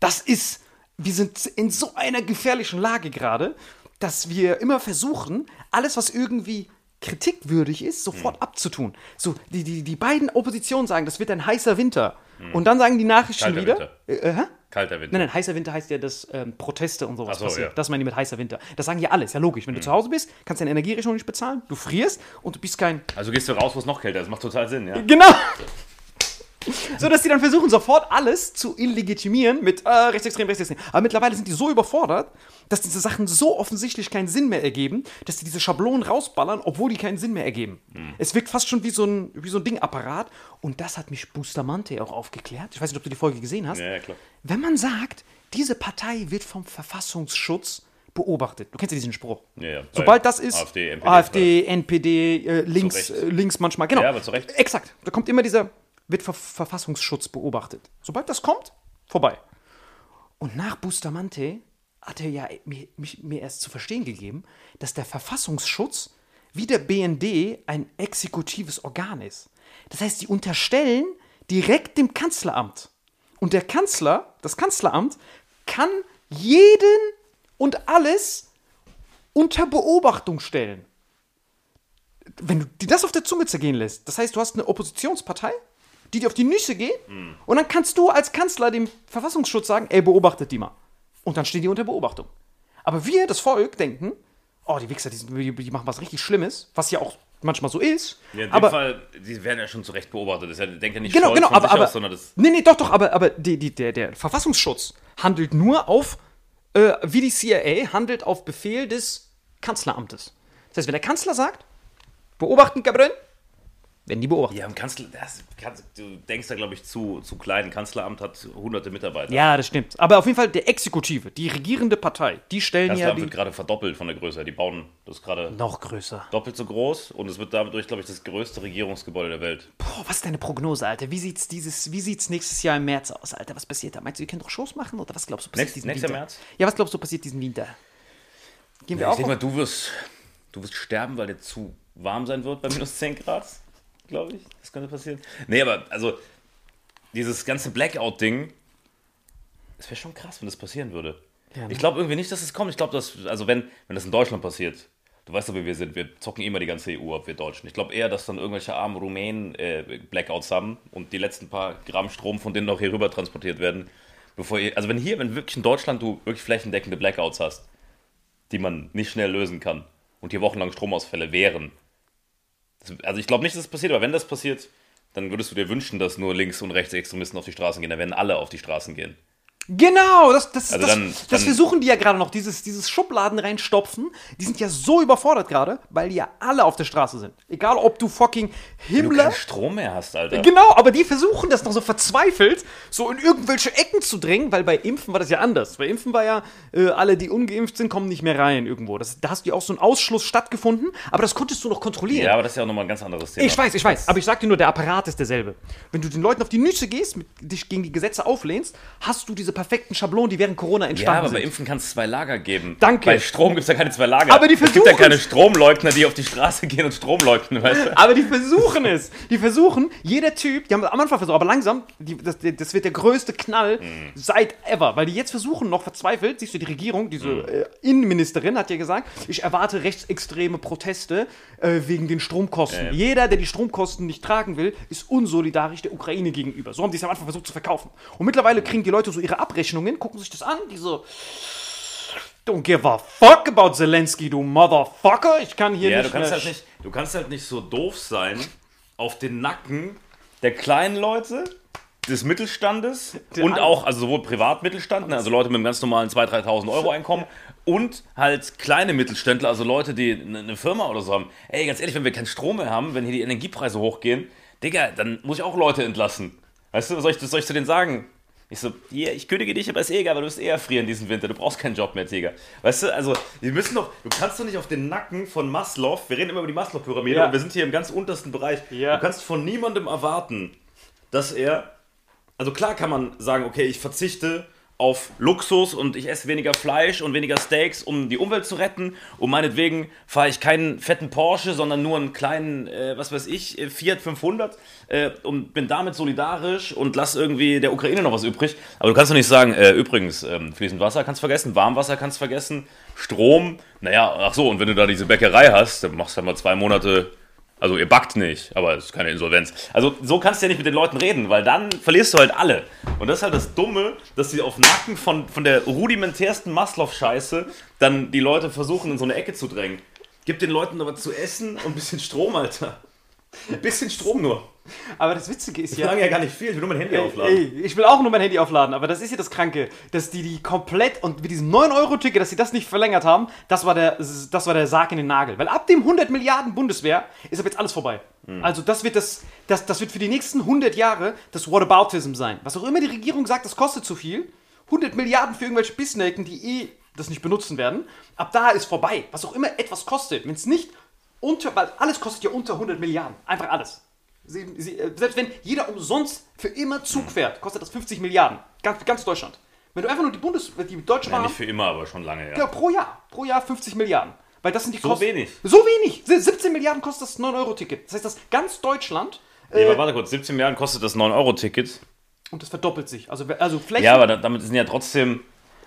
Das ist, wir sind in so einer gefährlichen Lage gerade, dass wir immer versuchen, alles, was irgendwie kritikwürdig ist, sofort abzutun. So, die, die, die beiden Oppositionen sagen, das wird ein heißer Winter. Und dann sagen die Nachrichten Kalter wieder. Winter. Äh, äh, hä? Kalter Winter. Nein, nein, heißer Winter heißt ja, dass ähm, Proteste und sowas so, passieren. ja. Das meine ich mit heißer Winter. Das sagen ja alle, ist ja logisch. Wenn du zu Hause bist, kannst du deine Energierechnung nicht bezahlen, du frierst und du bist kein. Also gehst du raus, wo es noch kälter ist. Macht total Sinn, ja. Genau! So, dass die dann versuchen, sofort alles zu illegitimieren mit äh, rechtsextrem, rechtsextrem. Aber mittlerweile sind die so überfordert, dass diese Sachen so offensichtlich keinen Sinn mehr ergeben, dass die diese Schablonen rausballern, obwohl die keinen Sinn mehr ergeben. Hm. Es wirkt fast schon wie so ein, wie so ein Dingapparat. Und das hat mich Bustamante auch aufgeklärt. Ich weiß nicht, ob du die Folge gesehen hast. Ja, ja, klar. Wenn man sagt, diese Partei wird vom Verfassungsschutz beobachtet. Du kennst ja diesen Spruch. Ja, ja. Sobald das ist, AfD, NPD, AfD, NPD, äh, links, äh, links manchmal, genau. Ja, aber zu Recht. Exakt. Da kommt immer dieser wird Ver Verfassungsschutz beobachtet. Sobald das kommt, vorbei. Und nach Bustamante hat er ja mir, mich, mir erst zu verstehen gegeben, dass der Verfassungsschutz wie der BND ein exekutives Organ ist. Das heißt, die unterstellen direkt dem Kanzleramt. Und der Kanzler, das Kanzleramt, kann jeden und alles unter Beobachtung stellen. Wenn du dir das auf der Zunge zergehen lässt, das heißt, du hast eine Oppositionspartei, die dir auf die Nüsse geht, und dann kannst du als Kanzler dem Verfassungsschutz sagen, ey, beobachtet die mal. Und dann stehen die unter Beobachtung. Aber wir, das Volk, denken, oh, die Wichser, die, sind, die, die machen was richtig Schlimmes, was ja auch manchmal so ist. Ja, in dem aber, Fall, die werden ja schon zu Recht beobachtet. Das ist ja, denke nicht Genau, genau, aber, aber aus, sondern das nee, nee, doch, doch, aber, aber die, die, der, der Verfassungsschutz handelt nur auf, äh, wie die CIA handelt auf Befehl des Kanzleramtes. Das heißt, wenn der Kanzler sagt, beobachten, Gabriel, werden die beobachtet. Ja, im Kanzler, das, du denkst da, glaube ich, zu, zu klein. Ein Kanzleramt hat hunderte Mitarbeiter. Ja, das stimmt. Aber auf jeden Fall der Exekutive, die regierende Partei, die stellen ja Kanzleramt die wird gerade verdoppelt von der Größe. Die bauen das gerade noch größer. doppelt so groß und es wird dadurch, glaube ich, das größte Regierungsgebäude der Welt. Boah, was ist deine Prognose, Alter? Wie sieht's dieses, wie sieht's nächstes Jahr im März aus, Alter? Was passiert da? Meinst du, wir können doch Shows machen oder was glaubst du passiert Nächst- diesen nächster Winter? März? Ja, was glaubst du passiert diesen Winter? Gehen wir Ja, ich auch? denke mal, du wirst, du wirst sterben, weil dir zu warm sein wird bei minus 10 Grad, glaube ich. Das könnte passieren. Nee, aber also dieses ganze Blackout-Ding, es wäre schon krass, wenn das passieren würde. Ja, ne? Ich glaube irgendwie nicht, dass es kommt. Ich glaube, dass, also wenn, wenn das in Deutschland passiert, du weißt doch, wie wir sind, wir zocken immer die ganze EU ab, wir Deutschen. Ich glaube eher, dass dann irgendwelche armen Rumänen äh, Blackouts haben und die letzten paar Gramm Strom von denen noch hier rüber transportiert werden. Bevor ihr, also wenn hier, wenn wirklich in Deutschland du wirklich flächendeckende Blackouts hast, die man nicht schnell lösen kann und hier wochenlang Stromausfälle wären. Also ich glaube nicht, dass das passiert, aber wenn das passiert, dann würdest du dir wünschen, dass nur Links- und Rechtsextremisten auf die Straßen gehen. Da werden alle auf die Straßen gehen. Genau, das, das, Also das, dann- das dann- versuchen die ja gerade noch, dieses, dieses Schubladen reinstopfen. Die sind ja so überfordert gerade, weil die ja alle auf der Straße sind. Egal, ob du fucking Wenn du Himmler. Strom mehr hast, Alter. Genau, aber die versuchen das noch so verzweifelt, so in irgendwelche Ecken zu drängen, weil bei Impfen war das ja anders. Bei Impfen war ja, äh, alle, die ungeimpft sind, kommen nicht mehr rein irgendwo. Das, da hast du ja auch so einen Ausschluss stattgefunden, aber das konntest du noch kontrollieren. Ja, aber das ist ja auch nochmal ein ganz anderes Thema. Ich weiß, ich weiß, aber ich sag dir nur, der Apparat ist derselbe. Wenn du den Leuten auf die Nüsse gehst, dich gegen die Gesetze auflehnst, hast du diese perfekten Schablonen, die während Corona Ja, entstanden aber bei sind. Impfen kann es zwei Lager geben. Danke. Bei Strom gibt es ja keine zwei Lager. Aber die Es gibt ja keine Stromleugner, die auf die Straße gehen und Strom leugnen, weißt du? Aber die versuchen es. Die versuchen, jeder Typ, die haben am Anfang versucht, aber langsam, die, das, das wird der größte Knall Mhm. seit ever. Weil die jetzt versuchen, noch verzweifelt, siehst du, die Regierung, diese Mhm. äh, Innenministerin hat ja gesagt, ich erwarte rechtsextreme Proteste äh, wegen den Stromkosten. Ja, ja. Jeder, der die Stromkosten nicht tragen will, ist unsolidarisch der Ukraine gegenüber. So haben die es am Anfang versucht zu verkaufen. Und mittlerweile kriegen die Leute so ihre Abrechnungen, gucken sich das an, die so. Don't give a fuck about Zelensky, du Motherfucker. Ich kann hier Ja, nicht du kannst, halt nicht, du kannst halt nicht so doof sein auf den Nacken der kleinen Leute, des Mittelstandes und an- auch, also sowohl Privatmittelstand, ne, also Leute mit einem ganz normalen 2.000, 3.000 Euro Einkommen und halt kleine Mittelständler, also Leute, die eine eine Firma oder so haben. Ey, ganz ehrlich, wenn wir keinen Strom mehr haben, wenn hier die Energiepreise hochgehen, Digga, dann muss ich auch Leute entlassen. Weißt du, was soll ich, was soll ich zu denen sagen? Ich so, yeah, ich kündige dich, aber ist eh egal, weil du wirst eher frieren diesen Winter. Du brauchst keinen Job mehr, Tiger. Weißt du, also, wir müssen doch, du kannst doch nicht auf den Nacken von Maslow, wir reden immer über die Maslow-Pyramide Ja. und wir sind hier im ganz untersten Bereich. Ja. Du kannst von niemandem erwarten, dass er, also klar kann man sagen, okay, ich verzichte auf Luxus und ich esse weniger Fleisch und weniger Steaks, um die Umwelt zu retten. Und meinetwegen fahre ich keinen fetten Porsche, sondern nur einen kleinen, äh, was weiß ich, äh, Fiat 500 äh, und bin damit solidarisch und lass irgendwie der Ukraine noch was übrig. Aber du kannst doch nicht sagen, äh, übrigens, ähm, fließend Wasser kannst vergessen, Warmwasser kannst vergessen, Strom, naja, ach so, und wenn du da diese Bäckerei hast, dann machst du halt mal zwei Monate also ihr backt nicht, aber es ist keine Insolvenz. Also so kannst du ja nicht mit den Leuten reden, weil dann verlierst du halt alle. Und das ist halt das Dumme, dass sie auf Nacken von, von der rudimentärsten Maslow-Scheiße dann die Leute versuchen, in so eine Ecke zu drängen. Gib den Leuten aber zu essen und ein bisschen Strom, Alter. Ein bisschen Strom nur. Aber das Witzige ist Ich ja. verlange ja gar nicht viel, ich will nur mein Handy Ey, aufladen. ey, ich will auch nur mein Handy aufladen, aber das ist ja das Kranke, dass die die komplett und mit diesem 9-Euro-Ticket, dass sie das nicht verlängert haben, das war, der, das war der Sarg in den Nagel. Weil ab dem 100 Milliarden Bundeswehr ist aber jetzt alles vorbei. Also das wird, das, das, das wird für die nächsten 100 Jahre das Whataboutism sein. Was auch immer die Regierung sagt, das kostet zu viel. 100 Milliarden für irgendwelche Bissnaken, die eh das nicht benutzen werden. Ab da ist vorbei. Was auch immer etwas kostet. Wenn es nicht unter, weil alles kostet ja unter 100 Milliarden. Einfach alles. Sie, sie, äh, selbst wenn jeder umsonst für immer Zug fährt, kostet das 50 Milliarden. Ganz, ganz Deutschland. Wenn du einfach nur die Bundes... die Deutsche Ja, Bahn... nicht für immer, aber schon lange, ja. Ja, pro Jahr. Pro Jahr 50 Milliarden. Weil das sind die So Kosten- wenig? So wenig. Se- 17 Milliarden kostet das 9-Euro-Ticket. Das heißt, dass ganz Deutschland... Ja, aber warte kurz, 17 Milliarden kostet das 9-Euro-Ticket. Und das verdoppelt sich. Also, also Flächen... Ja, aber da, damit sind ja trotzdem,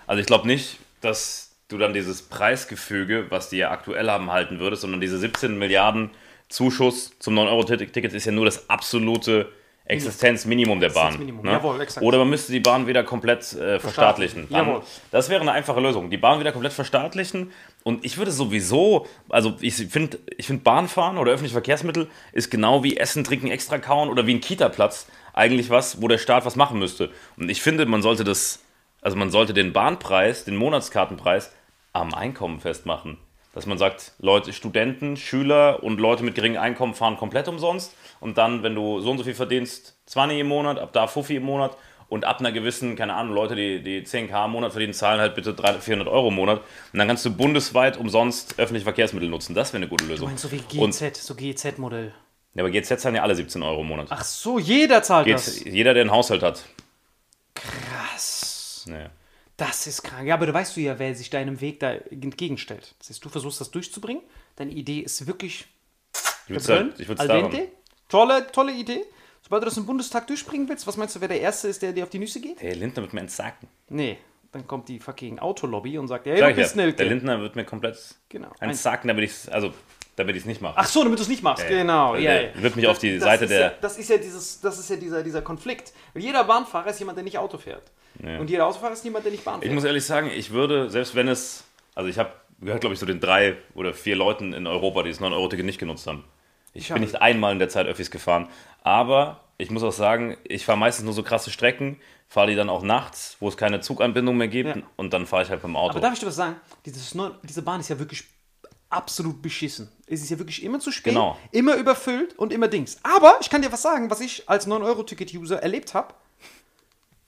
also ich glaube nicht, dass du dann dieses Preisgefüge, was die ja aktuell haben, halten würdest, sondern diese 17 Milliarden Zuschuss zum 9-Euro-Ticket ist ja nur das absolute Existenzminimum der Bahn. Existenzminimum, ne? jawohl, exakt. Oder man müsste die Bahn wieder komplett äh, verstaatlichen. Dann, Jawohl. das wäre eine einfache Lösung. Die Bahn wieder komplett verstaatlichen. Und ich würde sowieso, also ich finde, ich find Bahnfahren oder öffentliche Verkehrsmittel ist genau wie Essen, Trinken, extra kauen oder wie ein Kita-Platz eigentlich was, wo der Staat was machen müsste. Und ich finde, man sollte das, also man sollte den Bahnpreis, den Monatskartenpreis am Einkommen festmachen. Dass man sagt, Leute, Studenten, Schüler und Leute mit geringem Einkommen fahren komplett umsonst. Und dann, wenn du so und so viel verdienst, 20 im Monat, ab da 50 im Monat. Und ab einer gewissen, keine Ahnung, Leute, die, die 10k im Monat verdienen, zahlen halt bitte 300, 400 Euro im Monat. Und dann kannst du bundesweit umsonst öffentliche Verkehrsmittel nutzen. Das wäre eine gute Lösung. Ich meine, so wie Und, GZ, so GZ-Modell. ja, aber GZ zahlen ja alle 17 Euro im Monat. Ach so, jeder zahlt Geht, das. jeder, der einen Haushalt hat. Krass. Ja. Das ist krank. Ja, aber du weißt du ja, wer sich deinem Weg da entgegenstellt. Das heißt, du versuchst das durchzubringen. Deine Idee ist wirklich Ich würde verbrannt, ich daran. dente. Tolle, tolle Idee. Sobald du das im Bundestag durchbringen willst, was meinst du, wer der Erste ist, der dir auf die Nüsse geht? Hey, Lindner wird mir entsagen. Nee, dann kommt die fucking Autolobby und sagt, hey, Sag du ja, bist Nelke. der Lindner wird mir komplett Genau. entsagen, damit ich es also, damit nicht mache. Ach so, damit du es nicht machst. Ja, genau, ja. der ja. wird mich auf die Das Seite der- Ja, das ist ja, dieses, das ist ja dieser, dieser Konflikt. Jeder Bahnfahrer ist jemand, der nicht Auto fährt. Und jeder Autofahrer ist jemand, der nicht Bahn fährt. Ich muss ehrlich sagen, ich würde, selbst wenn es, also ich habe gehört, glaube ich, zu den drei oder vier Leuten in Europa, die das 9-Euro-Ticket nicht genutzt haben. Ich habe- bin nicht einmal in der Zeit Öffis gefahren, aber ich muss auch sagen, ich fahre meistens nur so krasse Strecken, fahre die dann auch nachts, wo es keine Zuganbindung mehr gibt Ja. und dann fahre ich halt beim Auto. Aber darf ich dir was sagen? Dieses diese Bahn ist ja wirklich absolut beschissen. Es ist ja wirklich immer zu spät, Genau. immer überfüllt und immer Dings. Aber ich kann dir was sagen, was ich als 9-Euro-Ticket-User erlebt habe.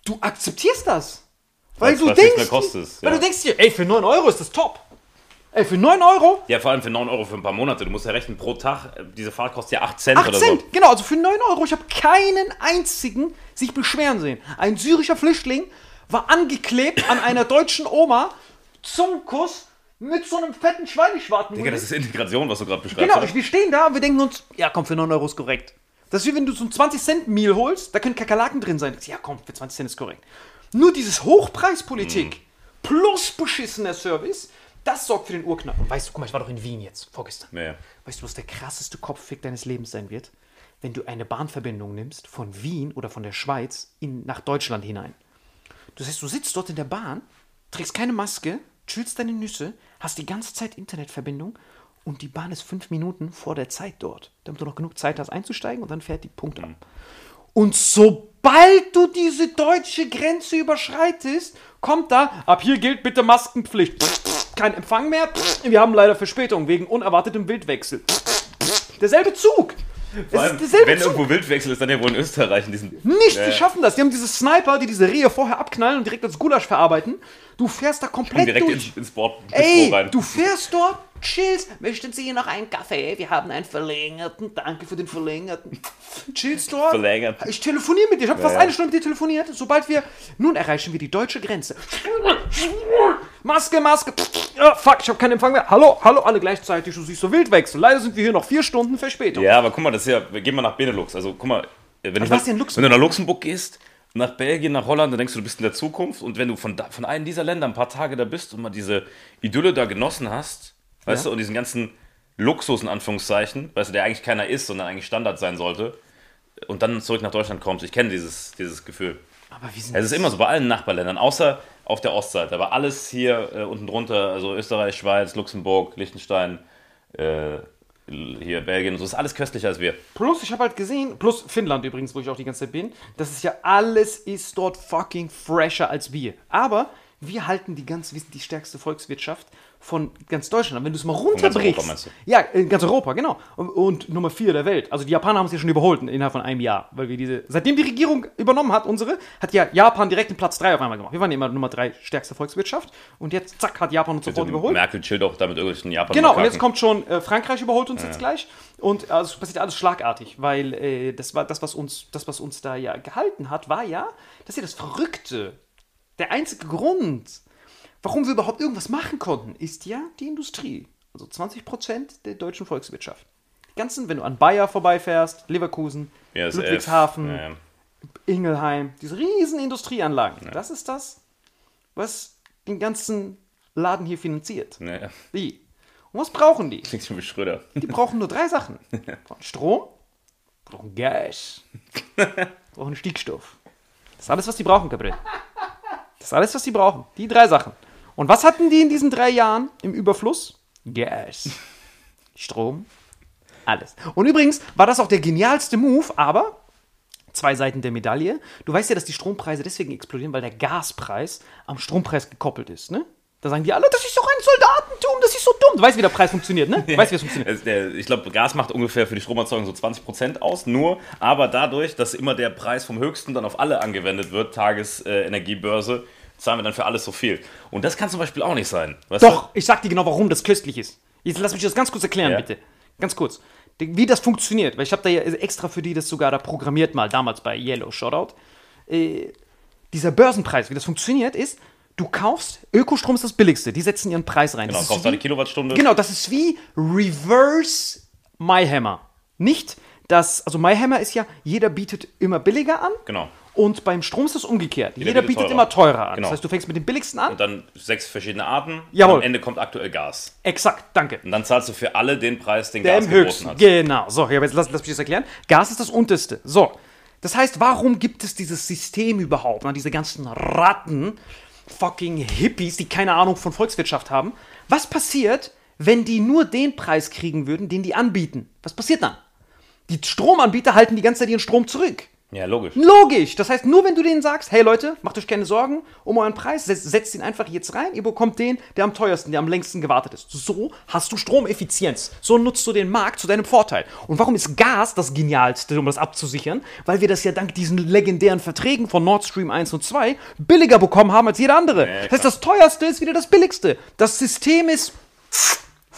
Du akzeptierst das. Weil du denkst, kostet, weil ja. du denkst dir, ey, für 9 Euro ist das top. Ey, für 9 Euro ja, vor allem für 9 Euro für ein paar Monate. Du musst ja rechnen, pro Tag, diese Fahrt kostet ja 8 Cent 8 oder Cent, so. genau, also für 9 Euro. Ich habe keinen einzigen sich beschweren sehen. Ein syrischer Flüchtling war angeklebt an einer deutschen Oma zum Kuss mit so einem fetten Schweineschwarten. Digga, das ist Integration, was du gerade beschreibst. Genau, oder? wir stehen da und wir denken uns, ja komm, für 9 Euro ist korrekt. Das ist wie wenn du so ein 20 Cent Meal holst, da können Kakerlaken drin sein. Ja komm, für 20 Cent ist korrekt. Nur dieses Hochpreispolitik plus beschissener Service, das sorgt für den Urknall. Und weißt du, guck mal, ich war doch in Wien jetzt, vorgestern. Ja. Weißt du, was der krasseste Kopffick deines Lebens sein wird? Wenn du eine Bahnverbindung nimmst von Wien oder von der Schweiz in, nach Deutschland hinein. Das heißt, du sitzt dort in der Bahn, trägst keine Maske, chillst deine Nüsse, hast die ganze Zeit Internetverbindung und die Bahn ist fünf Minuten vor der Zeit dort, damit du noch genug Zeit hast einzusteigen und dann fährt die Punkt ab. Und sobald du diese deutsche Grenze überschreitest, kommt da, ab hier gilt bitte Maskenpflicht. Kein Empfang mehr. Wir haben leider Verspätung wegen unerwartetem Wildwechsel. Derselbe Zug. Allem, wenn Zug. irgendwo Wildwechsel ist, dann ja wohl in Österreich in diesem. Nicht, Ja, die schaffen das. Die haben diese Sniper, die diese Rehe vorher abknallen und direkt als Gulasch verarbeiten. Du fährst da komplett direkt durch. ins, ins Bord Ey, rein. du fährst dort, chillst. Möchten Sie noch einen Kaffee? Wir haben einen verlängerten. Danke für den verlängerten. Chillst dort. Verlängert. Ich telefoniere mit dir. Ich habe fast ja. eine Stunde mit dir telefoniert. Sobald wir. Nun erreichen wir die deutsche Grenze. Maske, Maske. Ah, fuck, ich habe keinen Empfang mehr. Hallo, hallo, alle gleichzeitig. Du siehst so Wildwechsel. Leider sind wir hier noch vier Stunden Verspätung. Ja, aber guck mal, das ist ja, wir gehen mal nach Benelux. Also guck mal, wenn, nach, wenn du nach Luxemburg gehst, nach Belgien, nach Holland, dann denkst du, du bist in der Zukunft. Und wenn du von, da, von einem dieser Länder ein paar Tage da bist und mal diese Idylle da genossen hast, weißt du, und diesen ganzen Luxus in Anführungszeichen, weißt du, der eigentlich keiner ist, sondern eigentlich Standard sein sollte, und dann zurück nach Deutschland kommst, ich kenne dieses, dieses Gefühl. Aber wie sind Es ist immer so bei allen Nachbarländern, außer auf der Ostseite. Aber alles hier äh, unten drunter, also Österreich, Schweiz, Luxemburg, Liechtenstein, äh, hier Belgien, so ist alles köstlicher als wir. Plus, ich habe halt gesehen, plus Finnland übrigens, wo ich auch die ganze Zeit bin, dass es ja alles ist dort fucking fresher als wir. Aber wir halten die ganz, wir sind die stärkste Volkswirtschaft von ganz Deutschland. Wenn du es mal ganz runterbrichst. Europa, meinst du? Ja, in ganz Europa, genau. Und, und Nummer vier der Welt. Also die Japaner haben es ja schon überholt innerhalb von einem Jahr, weil wir diese. Seitdem die Regierung übernommen hat, unsere, hat ja Japan direkt den Platz drei auf einmal gemacht. Wir waren ja immer Nummer drei stärkste Volkswirtschaft und jetzt zack hat Japan uns sofort überholt. Merkel chillt auch damit irgendwelchen Japan. Genau, und jetzt kommt schon äh, Frankreich überholt uns jetzt gleich. Und also, es passiert alles schlagartig, weil äh, das war das, was uns, das, was uns da ja gehalten hat, war ja, dass ja das Verrückte, der einzige Grund, warum wir überhaupt irgendwas machen konnten, ist ja die Industrie. Also 20% der deutschen Volkswirtschaft. Die ganzen, wenn du an Bayer vorbeifährst, Leverkusen, BASF, Ludwigshafen, ja, ja. Ingelheim, diese riesen Industrieanlagen, das ist das, was den ganzen Laden hier finanziert. Nee, Die. Und was brauchen die? klingt schon wie Schröder. Die brauchen nur drei Sachen. Brauchen Strom, brauchen Gas, brauchen Stickstoff. Das ist alles, was die brauchen, Gabriel. Das ist alles, was die brauchen. Die drei Sachen. Und was hatten die in diesen drei Jahren im Überfluss? Gas, Strom, alles. Und übrigens war das auch der genialste Move, aber zwei Seiten der Medaille. Du weißt ja, dass die Strompreise deswegen explodieren, weil der Gaspreis am Strompreis gekoppelt ist, ne? Da sagen die alle, das ist doch ein Soldatentum, das ist so dumm. Du weißt, wie der Preis funktioniert, ne? Du weißt, wie es funktioniert. Ich glaube, Gas macht ungefähr für die Stromerzeugung so 20% aus, nur, aber dadurch, dass immer der Preis vom höchsten dann auf alle angewendet wird, Tagesenergiebörse, zahlen wir dann für alles so viel. Und das kann zum Beispiel auch nicht sein. Doch, ich sag dir genau, warum das köstlich ist. Jetzt lass mich das ganz kurz erklären, Ja. bitte. Ganz kurz. Wie das funktioniert, weil ich habe da ja extra für die das sogar da programmiert mal, damals bei Yellow Shoutout. Äh, dieser Börsenpreis, wie das funktioniert, ist, du kaufst, Ökostrom ist das billigste, die setzen ihren Preis rein. Genau, Das kaufst eine Kilowattstunde. Genau, das ist wie Reverse MyHammer. Nicht das, also MyHammer ist ja, jeder bietet immer billiger an. Genau. Und beim Strom ist das umgekehrt. Jeder, bietet bietet teurer. immer teurer an. Genau. Das heißt, du fängst mit dem billigsten an. Und dann sechs verschiedene Arten. Jawohl. Und am Ende kommt aktuell Gas. Exakt, danke. Und dann zahlst du für alle den Preis, den Der Gas im geboten höchsten. hat. Genau. So, jetzt lass, lass mich das erklären. Gas ist das unterste. So. Das heißt, warum gibt es dieses System überhaupt? Na, diese ganzen Ratten, fucking Hippies, die keine Ahnung von Volkswirtschaft haben. Was passiert, wenn die nur den Preis kriegen würden, den die anbieten? Was passiert dann? Die Stromanbieter halten die ganze Zeit ihren Strom zurück. Ja, logisch. Logisch. Das heißt, nur wenn du denen sagst, hey Leute, macht euch keine Sorgen um euren Preis, setzt, setzt ihn einfach jetzt rein, ihr bekommt den, der am teuersten, der am längsten gewartet ist. So hast du Stromeffizienz. So nutzt du den Markt zu deinem Vorteil. Und warum ist Gas das Genialste, um das abzusichern? Weil wir das ja dank diesen legendären Verträgen von Nord Stream 1 und 2 billiger bekommen haben als jeder andere. das heißt, das teuerste ist wieder das billigste. Das System ist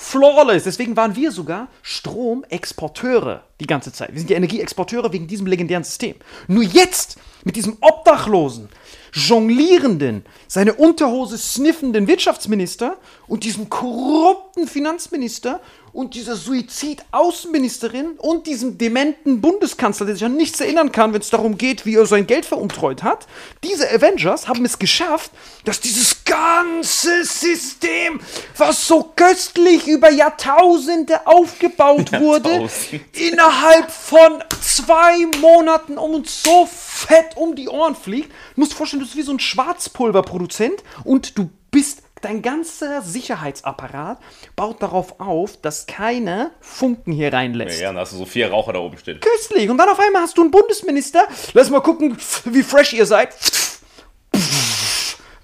flawless. Deswegen waren wir sogar Stromexporteure die ganze Zeit. Wir sind ja Energieexporteure wegen diesem legendären System. Nur jetzt, mit diesem Obdachlosen, jonglierenden, seine Unterhose sniffenden Wirtschaftsminister und diesem korrupten Finanzminister und dieser Suizid-Außenministerin und diesem dementen Bundeskanzler, der sich an nichts erinnern kann, wenn es darum geht, wie er sein Geld veruntreut hat. Diese Avengers haben es geschafft, dass dieses ganze System, was so köstlich über Jahrtausende aufgebaut wurde, Jahrtausend. innerhalb von zwei Monaten um uns so fett um die Ohren fliegt. Du musst dir vorstellen, du bist wie so ein Schwarzpulverproduzent und du bist, dein ganzer Sicherheitsapparat baut darauf auf, dass keine Funken hier reinlässt. Ja, dann hast du so vier Raucher da oben stehen. Köstlich. Und dann auf einmal hast du einen Bundesminister. Lass mal gucken, wie fresh ihr seid.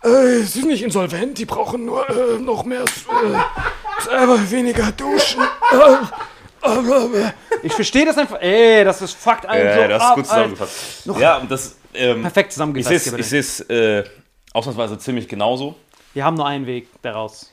Äh, sie sind nicht insolvent, die brauchen nur äh, noch mehr, äh, selber weniger duschen. Ich verstehe das einfach. Ey, das ist fuckt einen Ja, so ja, das ist ab, gut Alter. zusammengefasst. Ja, und das. Ähm, Perfekt ich zusammengefasst. sehe es ich äh, ausnahmsweise ziemlich genauso. Wir haben nur einen Weg daraus.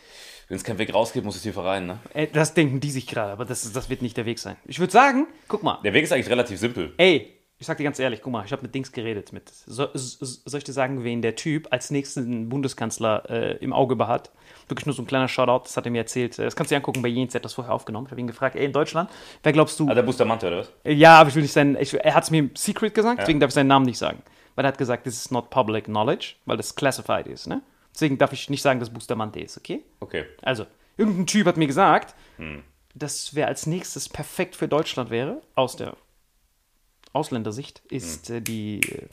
Wenn es keinen Weg rausgeht, muss es hier rein, ne? Ey, das denken die sich gerade, aber das, das wird nicht der Weg sein. Ich würde sagen, guck mal. Der Weg ist eigentlich relativ simpel. Ey, ich sag dir ganz ehrlich, guck mal, ich habe mit Dings geredet. Mit, so, so, soll ich dir sagen, wen der Typ als nächsten Bundeskanzler äh, im Auge behat? Wirklich nur so ein kleiner Shoutout, das hat er mir erzählt. Das kannst du dir angucken bei Jens, der hat das vorher aufgenommen. Ich habe ihn gefragt, ey, in Deutschland, wer glaubst du? Ah, der Bustamante, oder was? Ja, aber ich will nicht sein. Ich, er hat es mir im Secret gesagt, deswegen darf ich seinen Namen nicht sagen. Weil er hat gesagt, this is not public knowledge, weil das classified ist, ne? Deswegen darf ich nicht sagen, dass Bustamante ist, okay? Okay. Also, irgendein Typ hat mir gesagt, dass wer als nächstes perfekt für Deutschland wäre, aus der Ausländersicht, ist äh, die, äh,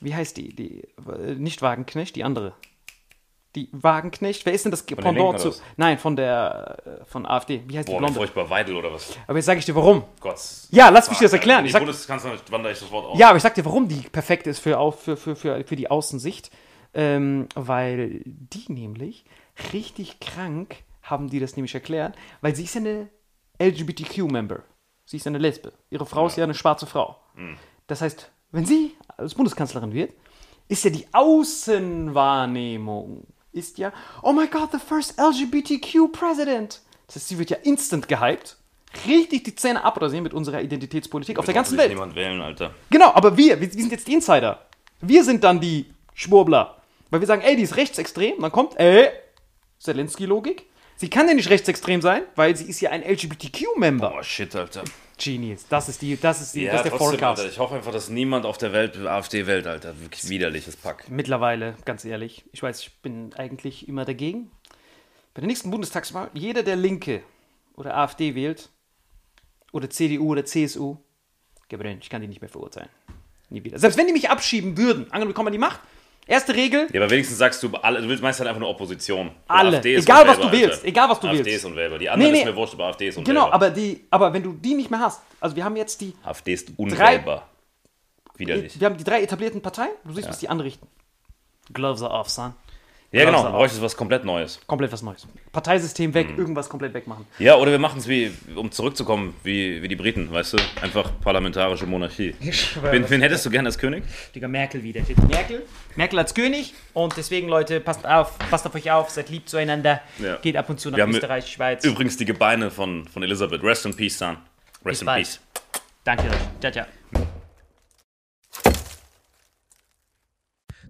wie heißt die? Die, äh, nicht Wagenknecht, die andere. Die Wagenknecht, wer ist denn das den Pendant zu? Nein, von der, von AfD. Wie heißt die Boah, wie Blonde? furchtbar Weidel oder was? Aber jetzt sage ich dir, warum. Gott. Ja, lass mich das erklären. Die Ich sag, Bundeskanzlerin wandere ich das Wort aus. ja, aber ich sag dir, warum die perfekt ist für, für, für, für, für die Außensicht. Ähm, weil die nämlich richtig krank haben die das nämlich erklärt, weil sie ist ja eine LGBTQ-Member. Sie ist ja eine Lesbe. Ihre Frau ist ja eine schwarze Frau. Das heißt, wenn sie als Bundeskanzlerin wird, ist ja die Außenwahrnehmung ist ja, oh my god, the first LGBTQ president. Das heißt, sie wird ja instant gehypt, richtig die Zähne abrasieren mit unserer Identitätspolitik auf der ganzen Welt. niemand wählen, Alter. Genau, aber wir, wir, wir sind jetzt die Insider. Wir sind dann die Schwurbler. Weil wir sagen, ey, die ist rechtsextrem. Dann kommt, ey, Zelensky-Logik. Sie kann ja nicht rechtsextrem sein, weil sie ist ja ein LGBTQ-Member. Oh shit, Alter. Genius. Das ist die, das ist die, Ja, das ist der trotzdem, Forecast. Alter. Ich hoffe einfach, dass niemand auf der Welt AfD wählt, Alter. Wirklich widerliches Pack. Mittlerweile, ganz ehrlich, ich weiß, ich bin eigentlich immer dagegen. Bei der nächsten Bundestagswahl, jeder, der Linke oder AfD wählt, oder CDU oder CSU, Gabriel, ich kann die nicht mehr verurteilen. Nie wieder. Selbst wenn die mich abschieben würden, angenommen, wir kommen an die Macht, erste Regel, Ja, aber wenigstens sagst du, alle, du willst meist halt einfach nur Opposition. Alle. AfD ist Egal, unwählbar, was du willst. Alter. Egal, was du AfD willst. ist unwählbar. Die anderen Nee, nee. ist mir wurscht, aber AfD ist unwählbar. genau, aber, die, aber wenn du die nicht mehr hast, also wir haben jetzt die, AfD ist unwählbar. Widerlich. wir haben die drei etablierten Parteien, du siehst, was die anrichten. Gloves are off, son. Ja, genau. Off. bräuchtest was komplett Neues. Komplett was Neues. Parteisystem weg, Mhm. irgendwas komplett wegmachen. Ja, oder wir machen es wie, um zurückzukommen, wie, wie die Briten, weißt du? Einfach parlamentarische Monarchie. Wen, wen hättest du gern als König? Digga, Merkel wieder. Merkel. Merkel als König. Und deswegen, Leute, passt auf, passt auf euch auf, seid lieb zueinander. Ja. Geht ab und zu nach Wir Österreich, Schweiz. Übrigens die Gebeine von, von Elisabeth. Rest in peace, son. Rest Bis in bald. peace. Danke euch. Ciao, ciao.